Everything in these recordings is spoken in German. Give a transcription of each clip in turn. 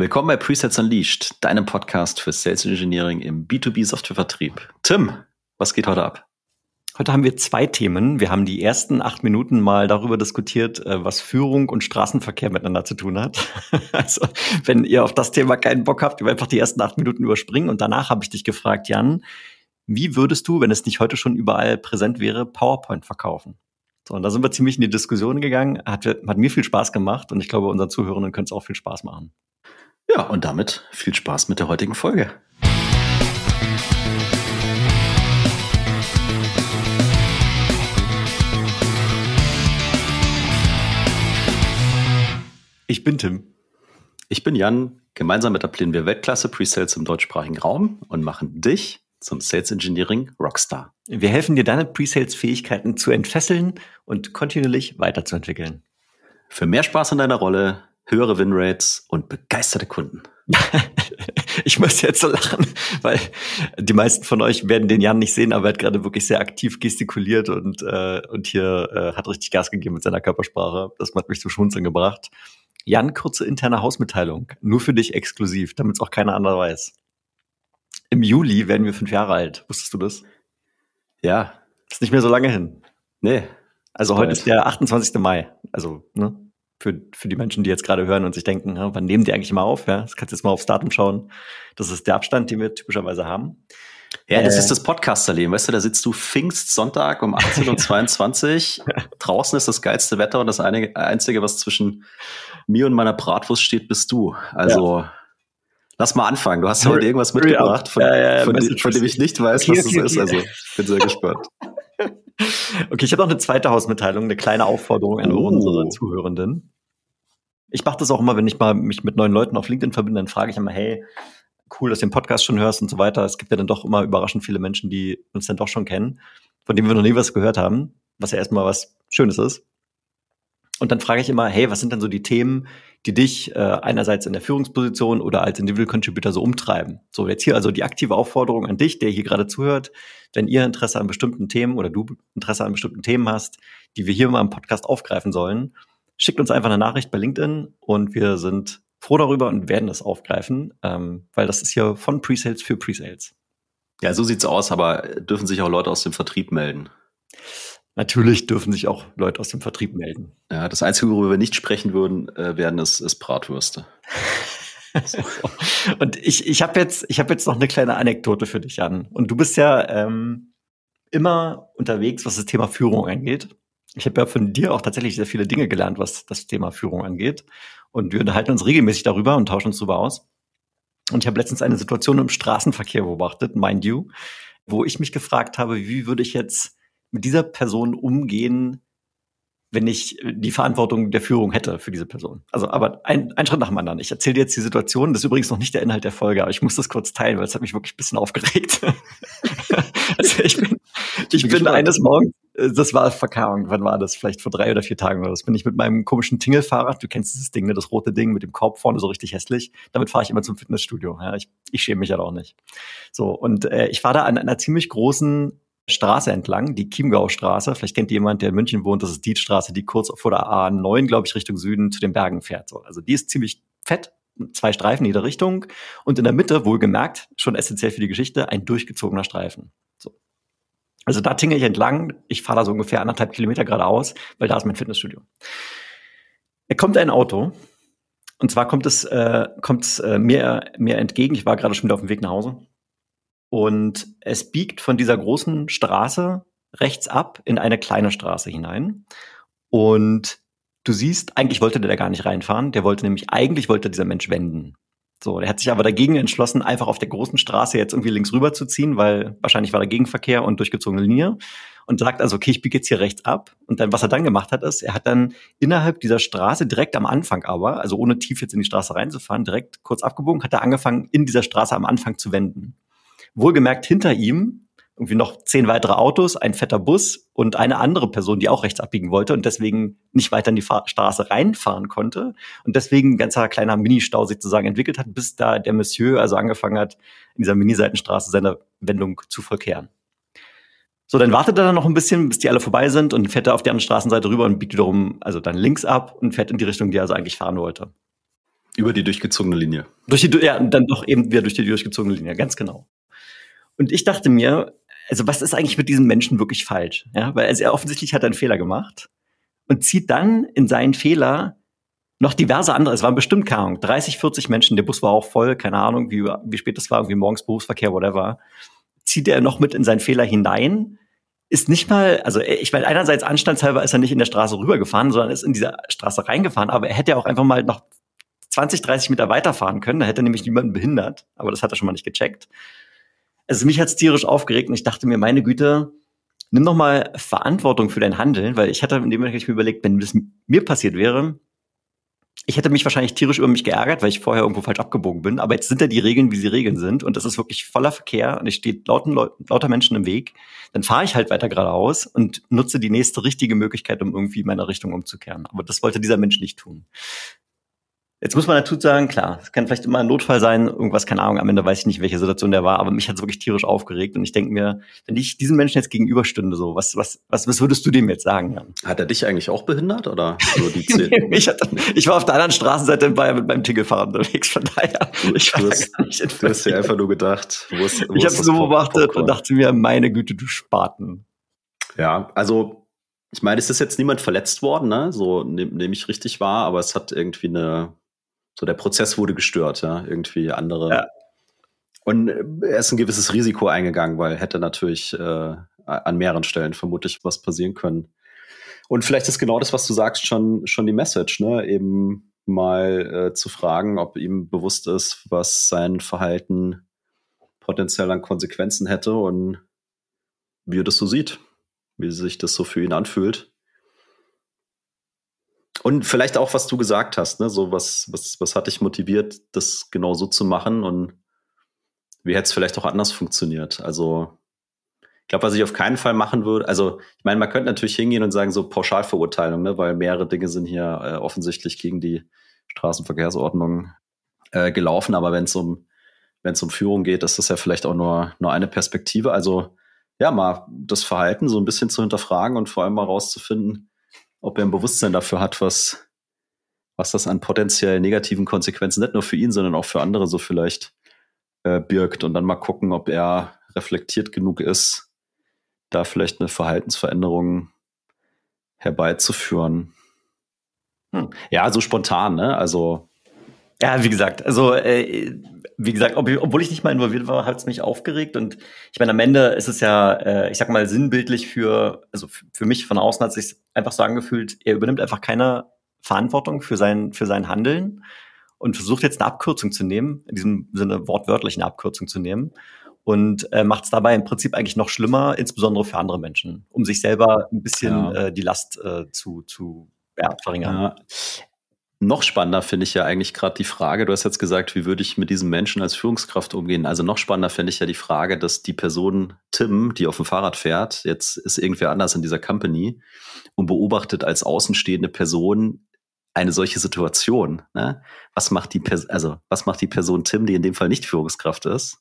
Willkommen bei Presets Unleashed, deinem Podcast für Sales Engineering im B2B Softwarevertrieb. Tim, was geht heute ab? Heute haben wir zwei Themen. Wir haben die ersten acht Minuten mal darüber diskutiert, äh, was Führung und Straßenverkehr miteinander zu tun hat. Also, wenn ihr auf das Thema keinen Bock habt, einfach die ersten acht Minuten überspringen. Und danach habe ich dich gefragt, Jan, wie würdest du, wenn es nicht heute schon überall präsent wäre, PowerPoint verkaufen? So, und da sind wir ziemlich in die Diskussion gegangen. Hat, hat mir viel Spaß gemacht und ich glaube, unseren Zuhörenden könnte es auch viel Spaß machen. Ja, und damit viel Spaß mit der heutigen Folge. Ich bin Tim. Ich bin Jan. Gemeinsam etablieren wir Weltklasse Presales im deutschsprachigen Raum und machen dich zum Sales Engineering Rockstar. Wir helfen dir, deine Presales-Fähigkeiten zu entfesseln und kontinuierlich weiterzuentwickeln. Für mehr Spaß in deiner Rolle, höhere Winrates und begeisterte Kunden. ich muss jetzt so lachen, weil die meisten von euch werden den Jan nicht sehen, aber er hat gerade wirklich sehr aktiv gestikuliert und, äh, und hier äh, hat richtig Gas gegeben mit seiner Körpersprache. Das hat mich zum Schmunzeln gebracht. Jan, kurze interne Hausmitteilung. Nur für dich exklusiv, damit es auch keiner andere weiß. Im Juli werden wir fünf Jahre alt. Wusstest du das? Ja. Ist nicht mehr so lange hin. Nee. Also heute ist der 28. Mai. Also, ne? Für, für die Menschen, die jetzt gerade hören und sich denken, ja, wann nehmen die eigentlich mal auf? Ja, das kannst du jetzt mal aufs Datum schauen. Das ist der Abstand, den wir typischerweise haben. Ja, das äh, ist das Podcasterleben, weißt du, da sitzt du Pfingstsonntag um 18.22 Uhr. Draußen ist das geilste Wetter und das Einzige, was zwischen mir und meiner Bratwurst steht, bist du. Also, ja. lass mal anfangen. Du hast heute irgendwas mitgebracht, von, ja, ja, von, von, dem ich nicht weiß, was okay. ist. Also, bin sehr gespannt. Okay, ich habe noch eine zweite Hausmitteilung, eine kleine Aufforderung an oh. unsere Zuhörenden. Ich mache das auch immer, wenn ich mal mich mit neuen Leuten auf LinkedIn verbinde, dann frage ich immer, hey, cool, dass du den Podcast schon hörst und so weiter. Es gibt ja dann doch immer überraschend viele Menschen, die uns dann doch schon kennen, von denen wir noch nie was gehört haben, was ja erstmal was Schönes ist. Und dann frage ich immer, hey, was sind denn so die Themen, die dich äh, einerseits in der Führungsposition oder als Individual Contributor so umtreiben? So, jetzt hier also die aktive Aufforderung an dich, der hier gerade zuhört, wenn ihr Interesse an bestimmten Themen oder du Interesse an bestimmten Themen hast, die wir hier mal im Podcast aufgreifen sollen, schickt uns einfach eine Nachricht bei LinkedIn und wir sind froh darüber und werden das aufgreifen, ähm, weil das ist hier von Presales für Presales. Ja, so sieht's aus, aber dürfen sich auch Leute aus dem Vertrieb melden? Natürlich dürfen sich auch Leute aus dem Vertrieb melden. Ja, das Einzige, worüber wir nicht sprechen würden, äh, werden, ist, ist Bratwürste. so. Und ich, ich habe jetzt, ich hab jetzt noch eine kleine Anekdote für dich, Jan. Und du bist ja ähm, immer unterwegs, was das Thema Führung angeht. Ich habe ja von dir auch tatsächlich sehr viele Dinge gelernt, was das Thema Führung angeht. Und wir unterhalten uns regelmäßig darüber und tauschen uns darüber aus. Und ich habe letztens eine Situation im Straßenverkehr beobachtet, mind you, wo ich mich gefragt habe, wie würde ich jetzt mit dieser Person umgehen, wenn ich die Verantwortung der Führung hätte für diese Person. Also, aber ein, ein Schritt nach dem anderen. Ich erzähle dir jetzt die Situation. Das ist übrigens noch nicht der Inhalt der Folge, aber ich muss das kurz teilen, weil es hat mich wirklich ein bisschen aufgeregt. also ich bin, ich bin, bin eines Morgens, äh, das war Verkehrung, wann war das? Vielleicht vor drei oder vier Tagen oder was. Bin ich mit meinem komischen Tingelfahrrad, du kennst dieses Ding, ne, das rote Ding mit dem Korb vorne so richtig hässlich. Damit fahre ich immer zum Fitnessstudio. Ja, ich, ich schäme mich ja halt auch nicht. So, und äh, ich war da an einer ziemlich großen Straße entlang, die Chiemgau-Straße. Vielleicht kennt jemand, der in München wohnt, das ist die Straße, die kurz vor der A9, glaube ich, Richtung Süden zu den Bergen fährt. So, also die ist ziemlich fett, zwei Streifen in jeder Richtung und in der Mitte, wohlgemerkt, schon essentiell für die Geschichte, ein durchgezogener Streifen. So. Also da tingle ich entlang, ich fahre da so ungefähr anderthalb Kilometer geradeaus, weil da ist mein Fitnessstudio. Er kommt ein Auto und zwar kommt es, äh, kommt äh, mir, mir entgegen, ich war gerade schon wieder auf dem Weg nach Hause und es biegt von dieser großen Straße rechts ab in eine kleine Straße hinein. Und du siehst, eigentlich wollte der da gar nicht reinfahren. Der wollte nämlich, eigentlich wollte dieser Mensch wenden. So, der hat sich aber dagegen entschlossen, einfach auf der großen Straße jetzt irgendwie links rüber zu ziehen, weil wahrscheinlich war da Gegenverkehr und durchgezogene Linie. Und sagt also, okay, ich biege jetzt hier rechts ab. Und dann, was er dann gemacht hat, ist, er hat dann innerhalb dieser Straße, direkt am Anfang aber, also ohne tief jetzt in die Straße reinzufahren, direkt kurz abgebogen, hat er angefangen, in dieser Straße am Anfang zu wenden. Wohlgemerkt hinter ihm irgendwie noch zehn weitere Autos, ein fetter Bus und eine andere Person, die auch rechts abbiegen wollte und deswegen nicht weiter in die Fahr Straße reinfahren konnte und deswegen ein ganzer kleiner Mini-Stau sich sozusagen entwickelt hat, bis da der Monsieur also angefangen hat, in dieser Mini-Seitenstraße seine Wendung zu vollkehren. So, dann wartet er dann noch ein bisschen, bis die alle vorbei sind und fährt er auf die andere Straßenseite rüber und biegt wiederum, also dann links ab und fährt in die Richtung, die er also eigentlich fahren wollte. Über die durchgezogene Linie. Durch die, ja, dann doch eben wieder durch die durchgezogene Linie, ganz genau. Und ich dachte mir, also was ist eigentlich mit diesem Menschen wirklich falsch? Ja, weil also er offensichtlich hat einen Fehler gemacht und zieht dann in seinen Fehler noch diverse andere, es waren bestimmt, keine Ahnung, 30, 40 Menschen, der Bus war auch voll, keine Ahnung, wie, wie spät es war, irgendwie morgens Berufsverkehr, whatever, zieht er noch mit in seinen Fehler hinein, ist nicht mal, also ich meine, einerseits anstandshalber ist er nicht in der Straße rübergefahren, sondern ist in dieser Straße reingefahren, aber er hätte ja auch einfach mal noch 20, 30 Meter weiterfahren können, da hätte er nämlich niemanden behindert, aber das hat er schon mal nicht gecheckt. Also mich hat's tierisch aufgeregt und ich dachte mir, meine Güte, nimm doch mal Verantwortung für dein Handeln, weil ich hatte in dem Moment ich mir überlegt, wenn das mir passiert wäre, ich hätte mich wahrscheinlich tierisch über mich geärgert, weil ich vorher irgendwo falsch abgebogen bin. Aber jetzt sind ja die Regeln, wie sie Regeln sind. Und das ist wirklich voller Verkehr und es steht lauten, lauter Menschen im Weg. Dann fahre ich halt weiter geradeaus und nutze die nächste richtige Möglichkeit, um irgendwie meine Richtung umzukehren. Aber das wollte dieser Mensch nicht tun. Jetzt muss man dazu sagen, klar, es kann vielleicht immer ein Notfall sein, irgendwas, keine Ahnung, am Ende weiß ich nicht, welche Situation der war, aber mich hat es wirklich tierisch aufgeregt und ich denke mir, wenn ich diesem Menschen jetzt gegenüberstünde, so, was, was, was, was würdest du dem jetzt sagen? Jan? Hat er dich eigentlich auch behindert oder so die ich, hatte, ich war auf der anderen Straßenseite in Bayern mit meinem Tingelfahrrad unterwegs, von daher. Ich du, hast, du hast dir einfach nur gedacht, wo ist, wo Ich habe so beobachtet und dachte mir, meine Güte, du Spaten. Ja, also ich meine, es ist jetzt niemand verletzt worden, ne? So nehme nehm ich richtig wahr, aber es hat irgendwie eine so der Prozess wurde gestört, ja, irgendwie andere. Ja. Und er ist ein gewisses Risiko eingegangen, weil hätte natürlich äh, an mehreren Stellen vermutlich was passieren können. Und vielleicht ist genau das, was du sagst, schon, schon die Message, ne? Eben mal äh, zu fragen, ob ihm bewusst ist, was sein Verhalten potenziell an Konsequenzen hätte und wie er das so sieht, wie sich das so für ihn anfühlt. Und vielleicht auch, was du gesagt hast, ne? So, was, was, was hat dich motiviert, das genau so zu machen und wie hätte es vielleicht auch anders funktioniert? Also, ich glaube, was ich auf keinen Fall machen würde, also ich meine, man könnte natürlich hingehen und sagen, so Pauschalverurteilung, ne? weil mehrere Dinge sind hier äh, offensichtlich gegen die Straßenverkehrsordnung äh, gelaufen, aber wenn es um, wenn um Führung geht, ist das ja vielleicht auch nur, nur eine Perspektive. Also ja, mal das Verhalten so ein bisschen zu hinterfragen und vor allem mal rauszufinden, ob er ein Bewusstsein dafür hat, was, was das an potenziell negativen Konsequenzen nicht nur für ihn, sondern auch für andere so vielleicht äh, birgt und dann mal gucken, ob er reflektiert genug ist, da vielleicht eine Verhaltensveränderung herbeizuführen. Hm. Ja, so spontan, ne? Also ja, wie gesagt, also äh, wie gesagt, ob, obwohl ich nicht mal involviert war, hat es mich aufgeregt. Und ich meine, am Ende ist es ja, äh, ich sag mal, sinnbildlich für, also für mich von außen hat es sich einfach so angefühlt, er übernimmt einfach keine Verantwortung für sein, für sein Handeln und versucht jetzt eine Abkürzung zu nehmen, in diesem Sinne wortwörtlich eine Abkürzung zu nehmen. Und äh, macht es dabei im Prinzip eigentlich noch schlimmer, insbesondere für andere Menschen, um sich selber ein bisschen ja. äh, die Last äh, zu, zu ja, verringern. Ja. Noch spannender finde ich ja eigentlich gerade die Frage, du hast jetzt gesagt, wie würde ich mit diesem Menschen als Führungskraft umgehen? Also noch spannender finde ich ja die Frage, dass die Person Tim, die auf dem Fahrrad fährt, jetzt ist irgendwer anders in dieser Company und beobachtet als außenstehende Person eine solche Situation. Ne? Was macht die Person, also was macht die Person Tim, die in dem Fall nicht Führungskraft ist?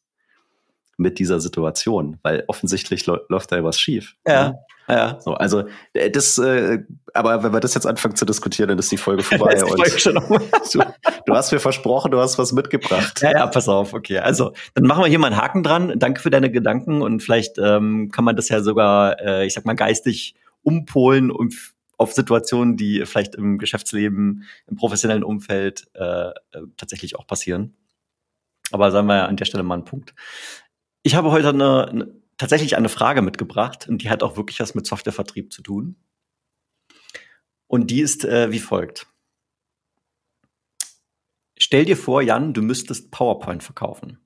Mit dieser Situation, weil offensichtlich läuft da was schief. Ja. Ne? Ja. So, also äh, das, äh, aber wenn wir das jetzt anfangen zu diskutieren, dann ist die Folge vorbei. die Folge schon du, du, hast mir versprochen, du hast was mitgebracht. Ja, ja, pass auf, okay. Also dann machen wir hier mal einen Haken dran. Danke für deine Gedanken und vielleicht ähm, kann man das ja sogar, äh, ich sag mal, geistig umpolen und auf Situationen, die vielleicht im Geschäftsleben, im professionellen Umfeld äh, äh tatsächlich auch passieren. Aber sagen wir an der Stelle mal einen Punkt. Ich habe heute eine, eine, tatsächlich eine Frage mitgebracht und die hat auch wirklich was mit Softwarevertrieb zu tun. Und die ist äh, wie folgt. Stell dir vor, Jan, du müsstest PowerPoint verkaufen.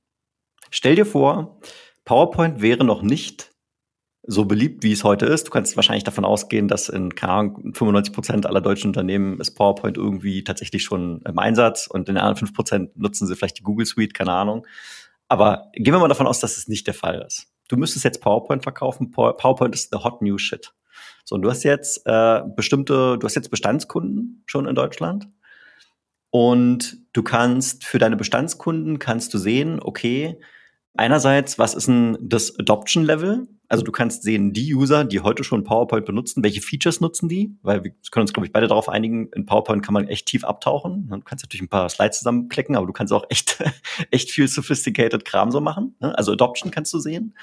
Stell dir vor, PowerPoint wäre noch nicht so beliebt, wie es heute ist. Du kannst wahrscheinlich davon ausgehen, dass in keine Ahnung, 95 Prozent aller deutschen Unternehmen ist PowerPoint irgendwie tatsächlich schon im Einsatz und in den anderen 5 Prozent nutzen sie vielleicht die Google Suite, keine Ahnung. Aber gehen wir mal davon aus, dass es nicht der Fall ist. Du müsstest jetzt PowerPoint verkaufen. PowerPoint ist the hot new shit. So, und du hast jetzt äh, bestimmte, du hast jetzt Bestandskunden schon in Deutschland. Und du kannst für deine Bestandskunden kannst du sehen, okay, einerseits, was ist denn das Adoption Level? Also du kannst sehen, die User, die heute schon PowerPoint benutzen, welche Features nutzen die? Weil wir können uns, glaube ich, beide darauf einigen, in PowerPoint kann man echt tief abtauchen. Du kannst natürlich ein paar Slides zusammenklicken, aber du kannst auch echt, echt viel sophisticated Kram so machen. Ne? Also Adoption kannst du sehen.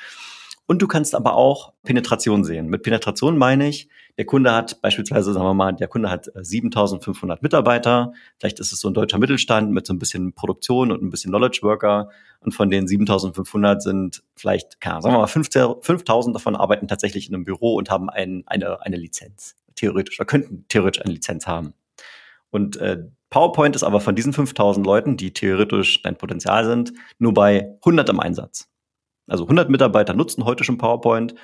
Und du kannst aber auch Penetration sehen. Mit Penetration meine ich, der Kunde hat beispielsweise, sagen wir mal, der Kunde hat 7500 äh, Mitarbeiter. Vielleicht ist es so ein deutscher Mittelstand mit so ein bisschen Produktion und ein bisschen Knowledge Worker. Und von den 7500 sind vielleicht, sagen wir mal, 5000 davon arbeiten tatsächlich in einem Büro und haben ein, eine, eine Lizenz. Theoretisch, oder könnten theoretisch eine Lizenz haben. Und äh, PowerPoint ist aber von diesen 5000 Leuten, die theoretisch dein Potenzial sind, nur bei 100 im Einsatz. Also 100 Mitarbeiter nutzen heute schon PowerPoint.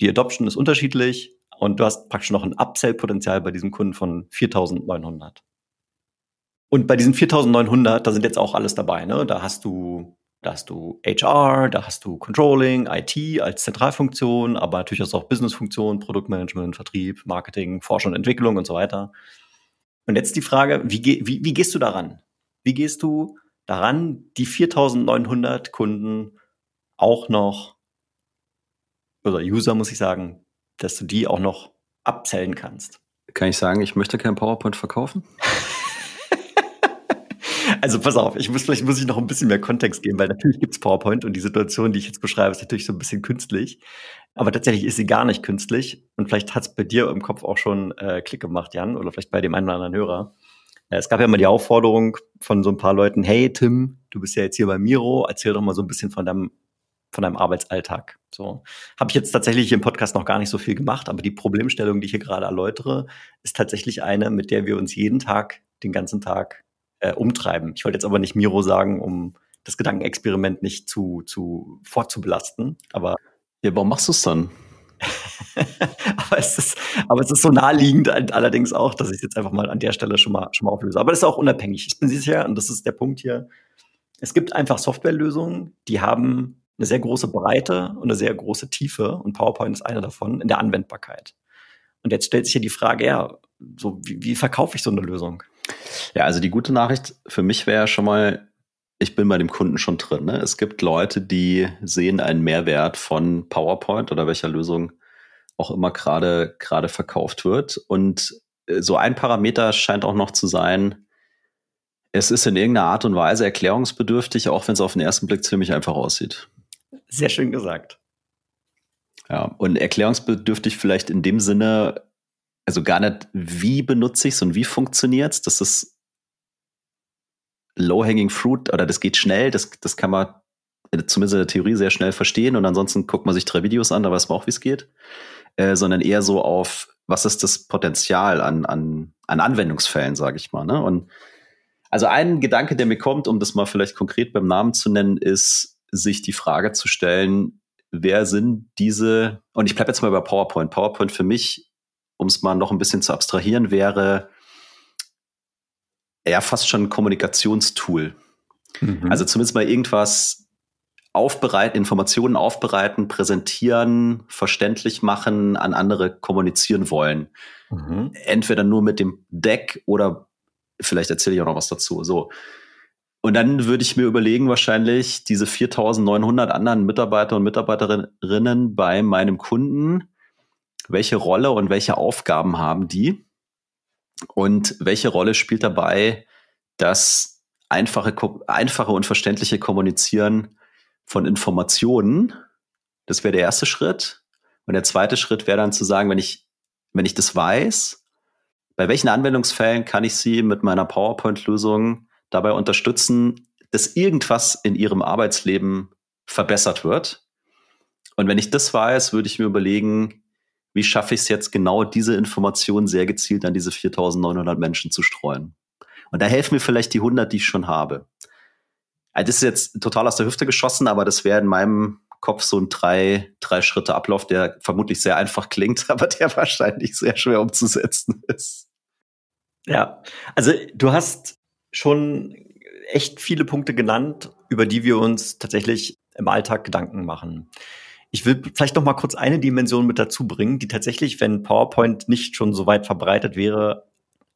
Die Adoption ist unterschiedlich und du hast praktisch noch ein Upsell-Potenzial bei diesem Kunden von 4.900. Und bei diesen 4.900, da sind jetzt auch alles dabei. Ne? Da hast du da hast du HR, da hast du Controlling, IT als Zentralfunktion, aber natürlich hast du auch Businessfunktionen, Produktmanagement, Vertrieb, Marketing, Forschung und Entwicklung und so weiter. Und jetzt die Frage, wie, wie, wie gehst du daran? Wie gehst du daran, die 4.900 Kunden auch noch, oder User muss ich sagen, dass du die auch noch abzählen kannst. Kann ich sagen, ich möchte kein PowerPoint verkaufen? also pass auf, ich muss vielleicht muss ich noch ein bisschen mehr Kontext geben, weil natürlich gibt's PowerPoint und die Situation, die ich jetzt beschreibe, ist natürlich so ein bisschen künstlich. Aber tatsächlich ist sie gar nicht künstlich. Und vielleicht hat's bei dir im Kopf auch schon äh, Klick gemacht, Jan, oder vielleicht bei dem einen oder anderen Hörer. Äh, es gab ja mal die Aufforderung von so ein paar Leuten, hey Tim, du bist ja jetzt hier bei Miro, erzähl doch mal so ein bisschen von deinem von deinem Arbeitsalltag. So habe ich jetzt tatsächlich im Podcast noch gar nicht so viel gemacht, aber die Problemstellung, die ich hier gerade erläutere, ist tatsächlich eine, mit der wir uns jeden Tag, den ganzen Tag äh, umtreiben. Ich wollte jetzt aber nicht Miro sagen, um das Gedankenexperiment nicht zu, zu fortzubelasten, aber ja, warum machst du es dann? aber, es ist, aber es ist so naheliegend allerdings auch, dass ich es jetzt einfach mal an der Stelle schon mal, schon mal auflöse. Aber das ist auch unabhängig. Ich bin sicher, und das ist der Punkt hier, es gibt einfach Softwarelösungen, die haben eine sehr große Breite und eine sehr große Tiefe und PowerPoint ist eine davon in der Anwendbarkeit. Und jetzt stellt sich ja die Frage, ja, so wie, wie verkaufe ich so eine Lösung? Ja, also die gute Nachricht für mich wäre schon mal, ich bin bei dem Kunden schon drin. Ne? Es gibt Leute, die sehen einen Mehrwert von PowerPoint oder welcher Lösung auch immer gerade gerade verkauft wird. Und äh, so ein Parameter scheint auch noch zu sein, es ist in irgendeiner Art und Weise erklärungsbedürftig, auch wenn es auf den ersten Blick ziemlich einfach aussieht. Sehr schön gesagt. Ja, und erklärungsbedürftig vielleicht in dem Sinne, also gar nicht, wie benutze ich es und wie funktioniert es. Das ist low-hanging fruit oder das geht schnell, das, das kann man zumindest in der Theorie sehr schnell verstehen und ansonsten guckt man sich drei Videos an, da weiß man auch, wie es geht. Äh, sondern eher so auf, was ist das Potenzial an, an, an Anwendungsfällen, sage ich mal. Ne? Und also ein Gedanke, der mir kommt, um das mal vielleicht konkret beim Namen zu nennen, ist, sich die Frage zu stellen, wer sind diese, und ich bleibe jetzt mal bei PowerPoint. PowerPoint für mich, um es mal noch ein bisschen zu abstrahieren, wäre eher fast schon ein Kommunikationstool. Mhm. Also zumindest mal irgendwas aufbereiten, Informationen aufbereiten, präsentieren, verständlich machen, an andere kommunizieren wollen. Mhm. Entweder nur mit dem Deck oder vielleicht erzähle ich auch noch was dazu. So. Und dann würde ich mir überlegen, wahrscheinlich diese 4900 anderen Mitarbeiter und Mitarbeiterinnen bei meinem Kunden, welche Rolle und welche Aufgaben haben die? Und welche Rolle spielt dabei das einfache, einfache und verständliche Kommunizieren von Informationen? Das wäre der erste Schritt. Und der zweite Schritt wäre dann zu sagen, wenn ich, wenn ich das weiß, bei welchen Anwendungsfällen kann ich sie mit meiner PowerPoint-Lösung dabei unterstützen, dass irgendwas in ihrem Arbeitsleben verbessert wird. Und wenn ich das weiß, würde ich mir überlegen, wie schaffe ich es jetzt genau, diese Informationen sehr gezielt an diese 4900 Menschen zu streuen. Und da helfen mir vielleicht die 100, die ich schon habe. Also das ist jetzt total aus der Hüfte geschossen, aber das wäre in meinem Kopf so ein drei, drei Schritte Ablauf, der vermutlich sehr einfach klingt, aber der wahrscheinlich sehr schwer umzusetzen ist. Ja, also du hast schon echt viele Punkte genannt, über die wir uns tatsächlich im Alltag Gedanken machen. Ich will vielleicht noch mal kurz eine Dimension mit dazu bringen, die tatsächlich, wenn PowerPoint nicht schon so weit verbreitet wäre,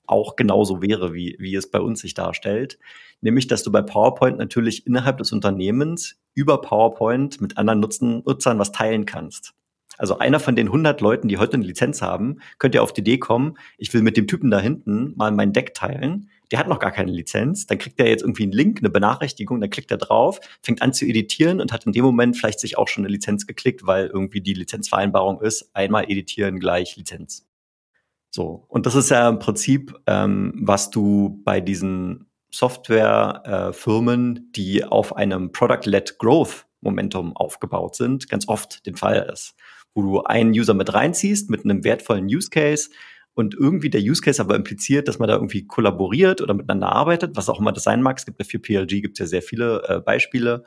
auch genauso wäre, wie, wie es bei uns sich darstellt. Nämlich, dass du bei PowerPoint natürlich innerhalb des Unternehmens über PowerPoint mit anderen Nutzen, Nutzern was teilen kannst. Also einer von den 100 Leuten, die heute eine Lizenz haben, könnte ja auf die Idee kommen, ich will mit dem Typen da hinten mal mein Deck teilen. Der hat noch gar keine Lizenz. Dann kriegt er jetzt irgendwie einen Link, eine Benachrichtigung, dann klickt er drauf, fängt an zu editieren und hat in dem Moment vielleicht sich auch schon eine Lizenz geklickt, weil irgendwie die Lizenzvereinbarung ist, einmal editieren gleich Lizenz. So. Und das ist ja im Prinzip, ähm, was du bei diesen Softwarefirmen, äh, die auf einem Product-led Growth Momentum aufgebaut sind, ganz oft den Fall ist wo du einen User mit reinziehst mit einem wertvollen Use Case und irgendwie der Use Case aber impliziert, dass man da irgendwie kollaboriert oder miteinander arbeitet, was auch immer das sein mag. Es gibt ja für PLG gibt es ja sehr viele äh, Beispiele.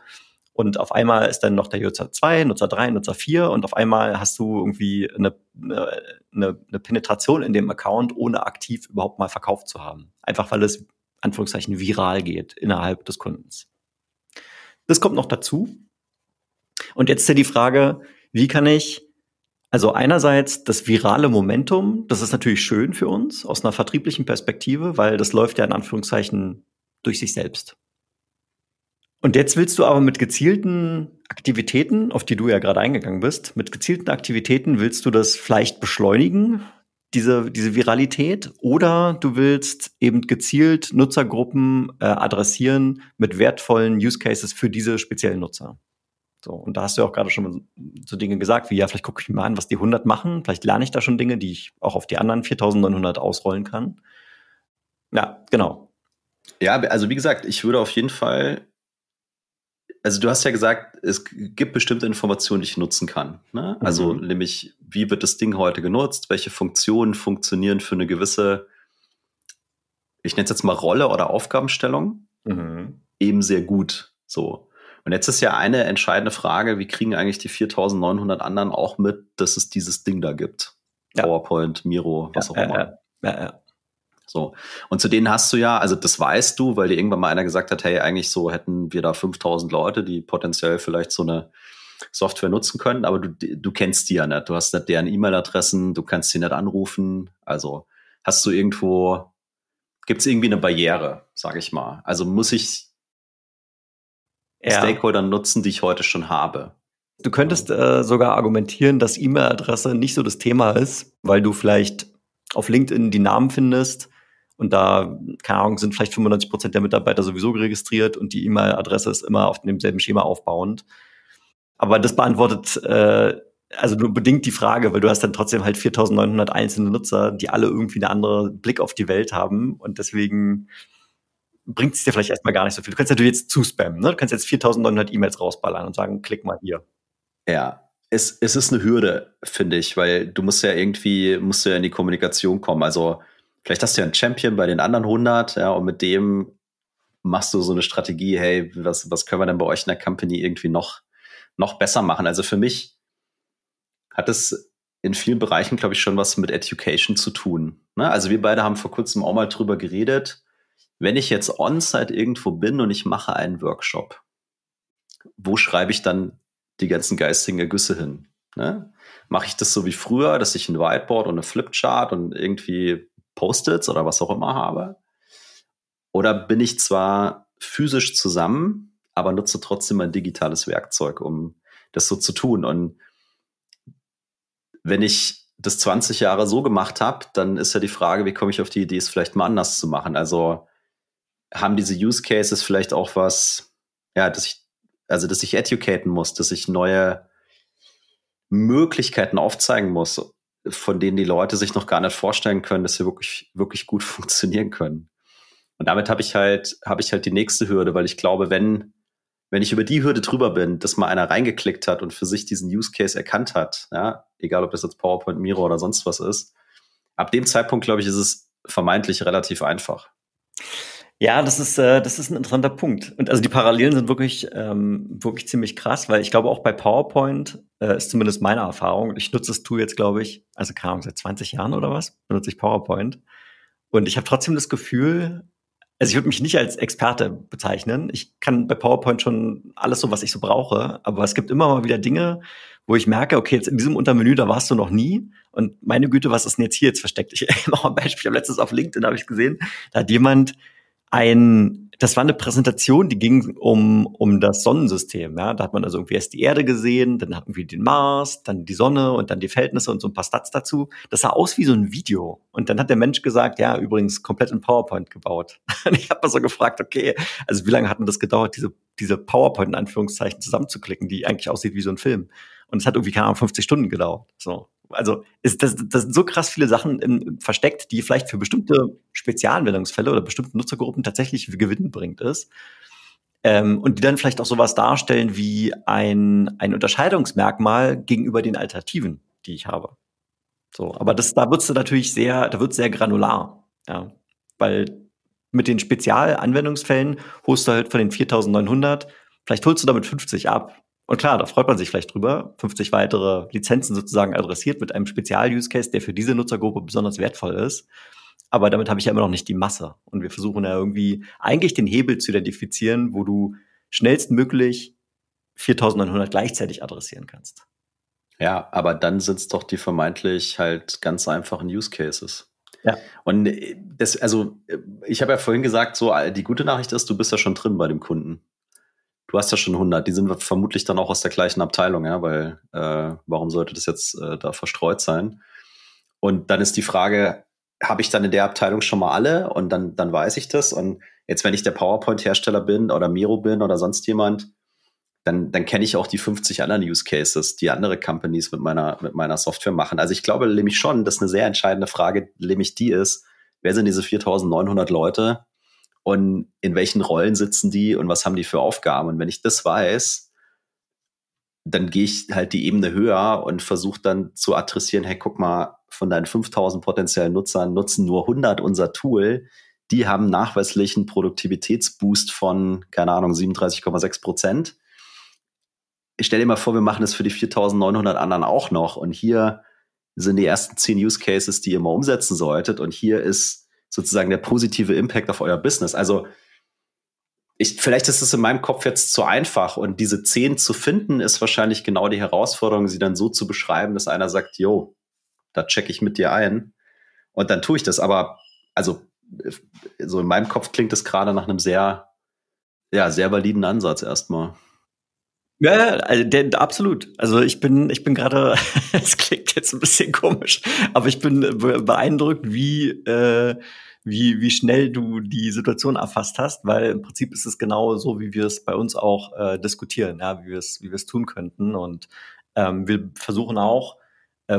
Und auf einmal ist dann noch der Nutzer 2, Nutzer 3, Nutzer 4 und auf einmal hast du irgendwie eine, eine, eine Penetration in dem Account, ohne aktiv überhaupt mal verkauft zu haben. Einfach weil es Anführungszeichen viral geht innerhalb des Kundens. Das kommt noch dazu. Und jetzt ist ja die Frage, wie kann ich also einerseits das virale Momentum, das ist natürlich schön für uns aus einer vertrieblichen Perspektive, weil das läuft ja in Anführungszeichen durch sich selbst. Und jetzt willst du aber mit gezielten Aktivitäten, auf die du ja gerade eingegangen bist, mit gezielten Aktivitäten willst du das vielleicht beschleunigen, diese, diese Viralität, oder du willst eben gezielt Nutzergruppen äh, adressieren mit wertvollen Use Cases für diese speziellen Nutzer. So, und da hast du auch gerade schon so Dinge gesagt, wie ja, vielleicht gucke ich mir mal an, was die 100 machen. Vielleicht lerne ich da schon Dinge, die ich auch auf die anderen 4900 ausrollen kann. Ja, genau. Ja, also wie gesagt, ich würde auf jeden Fall, also du hast ja gesagt, es gibt bestimmte Informationen, die ich nutzen kann. Ne? Also mhm. nämlich, wie wird das Ding heute genutzt? Welche Funktionen funktionieren für eine gewisse, ich nenne es jetzt mal Rolle oder Aufgabenstellung, mhm. eben sehr gut. So. Und jetzt ist ja eine entscheidende Frage, wie kriegen eigentlich die 4900 anderen auch mit, dass es dieses Ding da gibt? Ja. PowerPoint, Miro, was ja, auch immer. Ja, ja, so. Und zu denen hast du ja, also das weißt du, weil dir irgendwann mal einer gesagt hat, hey, eigentlich so hätten wir da 5000 Leute, die potenziell vielleicht so eine Software nutzen können, aber du, du kennst die ja nicht. Du hast nicht deren E-Mail-Adressen, du kannst sie nicht anrufen. Also hast du irgendwo, gibt es irgendwie eine Barriere, sage ich mal. Also muss ich ja. Stakeholder nutzen, die ich heute schon habe. Du könntest äh, sogar argumentieren, dass E-Mail-Adresse nicht so das Thema ist, weil du vielleicht auf LinkedIn die Namen findest und da, keine Ahnung, sind vielleicht 95 Prozent der Mitarbeiter sowieso geregistriert und die E-Mail-Adresse ist immer auf demselben Schema aufbauend. Aber das beantwortet äh, also nur bedingt die Frage, weil du hast dann trotzdem halt 4900 einzelne Nutzer, die alle irgendwie einen anderen Blick auf die Welt haben und deswegen bringt es dir vielleicht erstmal gar nicht so viel. Du kannst natürlich jetzt zuspammen, ne? Du kannst jetzt 4900 E-Mails rausballern und sagen, klick mal hier. Ja, es, es ist eine Hürde, finde ich, weil du musst ja irgendwie, musst du ja in die Kommunikation kommen. Also vielleicht hast du ja einen Champion bei den anderen 100, ja, und mit dem machst du so eine Strategie, hey, was, was können wir denn bei euch in der Company irgendwie noch, noch besser machen? Also für mich hat es in vielen Bereichen, glaube ich, schon was mit Education zu tun. Ne? Also wir beide haben vor kurzem auch mal drüber geredet, wenn ich jetzt on-site irgendwo bin und ich mache einen Workshop, wo schreibe ich dann die ganzen geistigen Ergüsse hin? Ne? Mache ich das so wie früher, dass ich ein Whiteboard und eine Flipchart und irgendwie Post-its oder was auch immer habe? Oder bin ich zwar physisch zusammen, aber nutze trotzdem ein digitales Werkzeug, um das so zu tun? Und wenn ich das 20 Jahre so gemacht habe, dann ist ja die Frage, wie komme ich auf die Idee, es vielleicht mal anders zu machen? Also haben diese Use Cases vielleicht auch was, ja, dass ich, also dass ich educaten muss, dass ich neue Möglichkeiten aufzeigen muss, von denen die Leute sich noch gar nicht vorstellen können, dass sie wirklich, wirklich gut funktionieren können. Und damit habe ich halt, habe ich halt die nächste Hürde, weil ich glaube, wenn, wenn ich über die Hürde drüber bin, dass mal einer reingeklickt hat und für sich diesen Use Case erkannt hat, ja, egal ob das jetzt PowerPoint, Miro oder sonst was ist, ab dem Zeitpunkt, glaube ich, ist es vermeintlich relativ einfach. Ja, das ist, äh, das ist ein interessanter Punkt. Und also die Parallelen sind wirklich, ähm, wirklich ziemlich krass, weil ich glaube auch bei PowerPoint äh, ist zumindest meine Erfahrung. Ich nutze das Tool jetzt, glaube ich, also keine Ahnung, seit 20 Jahren oder was, benutze ich PowerPoint. Und ich habe trotzdem das Gefühl, also ich würde mich nicht als Experte bezeichnen. Ich kann bei PowerPoint schon alles so, was ich so brauche, aber es gibt immer mal wieder Dinge, wo ich merke, okay, jetzt in diesem Untermenü, da warst du noch nie. Und meine Güte, was ist denn jetzt hier jetzt versteckt? Ich mache ein Beispiel. Letztens auf LinkedIn habe ich gesehen, da hat jemand ein, das war eine Präsentation, die ging um, um das Sonnensystem. Ja? Da hat man also irgendwie erst die Erde gesehen, dann irgendwie den Mars, dann die Sonne und dann die Verhältnisse und so ein paar Stats dazu. Das sah aus wie so ein Video. Und dann hat der Mensch gesagt, ja, übrigens komplett in PowerPoint gebaut. Und ich habe mal so gefragt, okay, also wie lange hat denn das gedauert, diese, diese PowerPoint in Anführungszeichen zusammenzuklicken, die eigentlich aussieht wie so ein Film? Und es hat irgendwie, keine Ahnung, 50 Stunden gedauert. So also ist das, das sind so krass viele Sachen in, versteckt, die vielleicht für bestimmte Spezialanwendungsfälle oder bestimmte Nutzergruppen tatsächlich Gewinn bringt ist. Ähm, und die dann vielleicht auch sowas darstellen wie ein, ein Unterscheidungsmerkmal gegenüber den Alternativen, die ich habe. So, aber das, da wird's natürlich sehr, da wird's sehr granular, ja, weil mit den Spezialanwendungsfällen holst du halt von den 4900, vielleicht holst du damit 50 ab und klar, da freut man sich vielleicht drüber, 50 weitere Lizenzen sozusagen adressiert mit einem Spezial-Use-Case, der für diese Nutzergruppe besonders wertvoll ist. Aber damit habe ich ja immer noch nicht die Masse. Und wir versuchen ja irgendwie eigentlich den Hebel zu identifizieren, wo du schnellstmöglich 4900 gleichzeitig adressieren kannst. Ja, aber dann sind es doch die vermeintlich halt ganz einfachen Use Cases. Ja. Und das, also ich habe ja vorhin gesagt, so die gute Nachricht ist, du bist ja schon drin bei dem Kunden du hast ja schon 100, die sind vermutlich dann auch aus der gleichen Abteilung, ja, weil äh, warum sollte das jetzt äh, da verstreut sein? Und dann ist die Frage, habe ich dann in der Abteilung schon mal alle und dann, dann weiß ich das. Und jetzt, wenn ich der PowerPoint-Hersteller bin oder Miro bin oder sonst jemand, dann, dann kenne ich auch die 50 anderen Use Cases, die andere Companies mit meiner, mit meiner Software machen. Also ich glaube nämlich schon, dass eine sehr entscheidende Frage nämlich die ist, wer sind diese 4900 Leute, und in welchen Rollen sitzen die und was haben die für Aufgaben. Und wenn ich das weiß, dann gehe ich halt die Ebene höher und versuche dann zu adressieren, hey, guck mal, von deinen 5000 potenziellen Nutzern nutzen nur 100 unser Tool. Die haben nachweislich einen Produktivitätsboost von, keine Ahnung, 37,6 Prozent. Ich stell dir mal vor, wir machen das für die 4900 anderen auch noch. Und hier sind die ersten 10 Use Cases, die ihr mal umsetzen solltet. Und hier ist sozusagen der positive Impact auf euer Business. Also ich, vielleicht ist es in meinem Kopf jetzt zu einfach und diese zehn zu finden ist wahrscheinlich genau die Herausforderung, sie dann so zu beschreiben, dass einer sagt, yo, da checke ich mit dir ein und dann tue ich das. Aber also so in meinem Kopf klingt es gerade nach einem sehr, ja, sehr validen Ansatz erstmal. Ja, also der, absolut. Also ich bin, ich bin gerade, es klingt jetzt ein bisschen komisch, aber ich bin beeindruckt, wie, äh, wie, wie schnell du die Situation erfasst hast, weil im Prinzip ist es genau so, wie wir es bei uns auch äh, diskutieren, ja, wie wir es, wie wir es tun könnten. Und ähm, wir versuchen auch,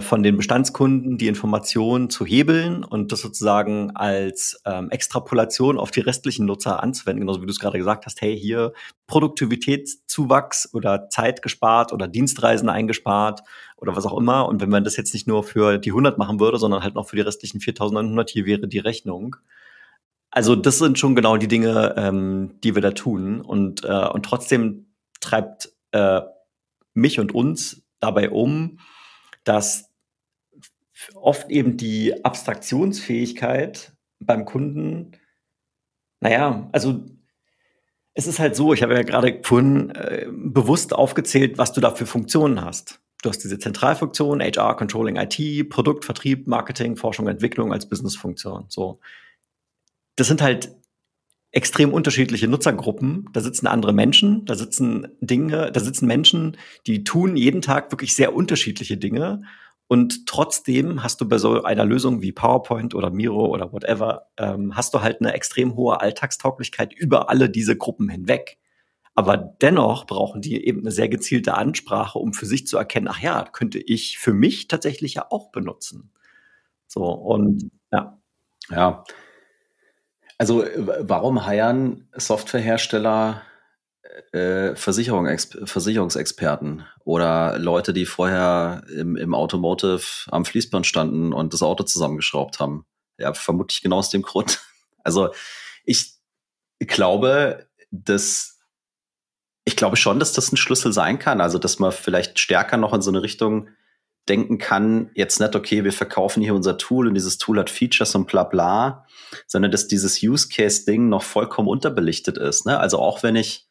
von den Bestandskunden die Informationen zu hebeln und das sozusagen als ähm, Extrapolation auf die restlichen Nutzer anzuwenden, genauso wie du es gerade gesagt hast, hey, hier Produktivitätszuwachs oder Zeit gespart oder Dienstreisen eingespart oder was auch immer. Und wenn man das jetzt nicht nur für die 100 machen würde, sondern halt noch für die restlichen 4900, hier wäre die Rechnung. Also das sind schon genau die Dinge, ähm, die wir da tun. Und, äh, und trotzdem treibt äh, mich und uns dabei um, dass oft eben die Abstraktionsfähigkeit beim Kunden, naja, also es ist halt so, ich habe ja gerade vorhin äh, bewusst aufgezählt, was du da für Funktionen hast. Du hast diese Zentralfunktion, HR, Controlling, IT, Produkt, Vertrieb, Marketing, Forschung, Entwicklung als Businessfunktion. So. Das sind halt extrem unterschiedliche Nutzergruppen. Da sitzen andere Menschen, da sitzen Dinge, da sitzen Menschen, die tun jeden Tag wirklich sehr unterschiedliche Dinge. Und trotzdem hast du bei so einer Lösung wie PowerPoint oder Miro oder whatever, ähm, hast du halt eine extrem hohe Alltagstauglichkeit über alle diese Gruppen hinweg. Aber dennoch brauchen die eben eine sehr gezielte Ansprache, um für sich zu erkennen, ach ja, könnte ich für mich tatsächlich ja auch benutzen. So, und ja. Ja, also warum heiern Softwarehersteller äh, Versicherung, Versicherungsexperten oder Leute, die vorher im, im Automotive am Fließband standen und das Auto zusammengeschraubt haben? Ja, vermutlich genau aus dem Grund. Also ich glaube, dass ich glaube schon, dass das ein Schlüssel sein kann. Also, dass man vielleicht stärker noch in so eine Richtung denken kann, jetzt nicht, okay, wir verkaufen hier unser Tool und dieses Tool hat Features und bla bla, sondern dass dieses Use Case-Ding noch vollkommen unterbelichtet ist. Ne? Also auch wenn ich,